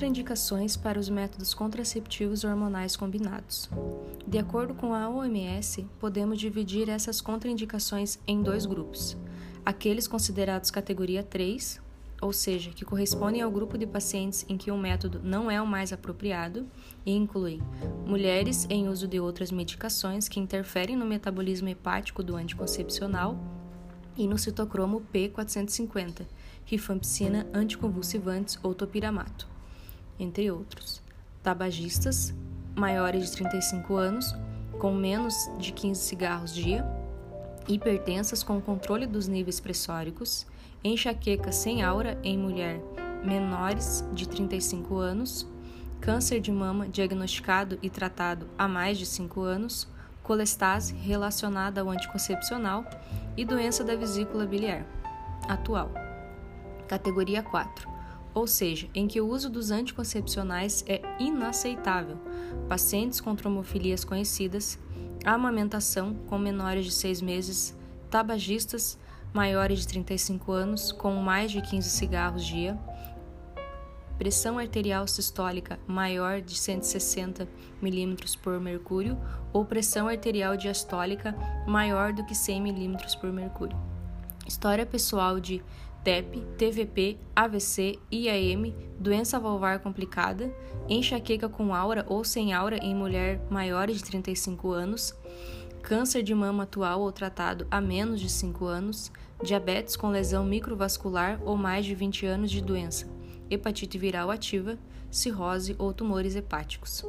Contraindicações para os métodos contraceptivos hormonais combinados. De acordo com a OMS, podemos dividir essas contraindicações em dois grupos: aqueles considerados categoria 3, ou seja, que correspondem ao grupo de pacientes em que o método não é o mais apropriado, e incluem mulheres em uso de outras medicações que interferem no metabolismo hepático do anticoncepcional e no citocromo P450, rifampicina, anticonvulsivantes ou topiramato, entre outros. Tabagistas, maiores de 35 anos, com menos de 15 cigarros dia, hipertensas com controle dos níveis pressóricos, enxaqueca sem aura em mulher menores de 35 anos, câncer de mama diagnosticado e tratado há mais de 5 anos, colestase relacionada ao anticoncepcional e doença da vesícula biliar atual. Categoria 4, ou seja, em que o uso dos anticoncepcionais é inaceitável, pacientes com tromofilias conhecidas, amamentação com menores de 6 meses, tabagistas maiores de 35 anos com mais de 15 cigarros dia, pressão arterial sistólica maior de 160 mm por mercúrio ou pressão arterial diastólica maior do que 100 mm por mercúrio. História pessoal de TEP, TVP, AVC, IAM, doença valvar complicada, enxaqueca com aura ou sem aura em mulher maiores de 35 anos, câncer de mama atual ou tratado há menos de 5 anos, diabetes com lesão microvascular ou mais de 20 anos de doença, hepatite viral ativa, cirrose ou tumores hepáticos.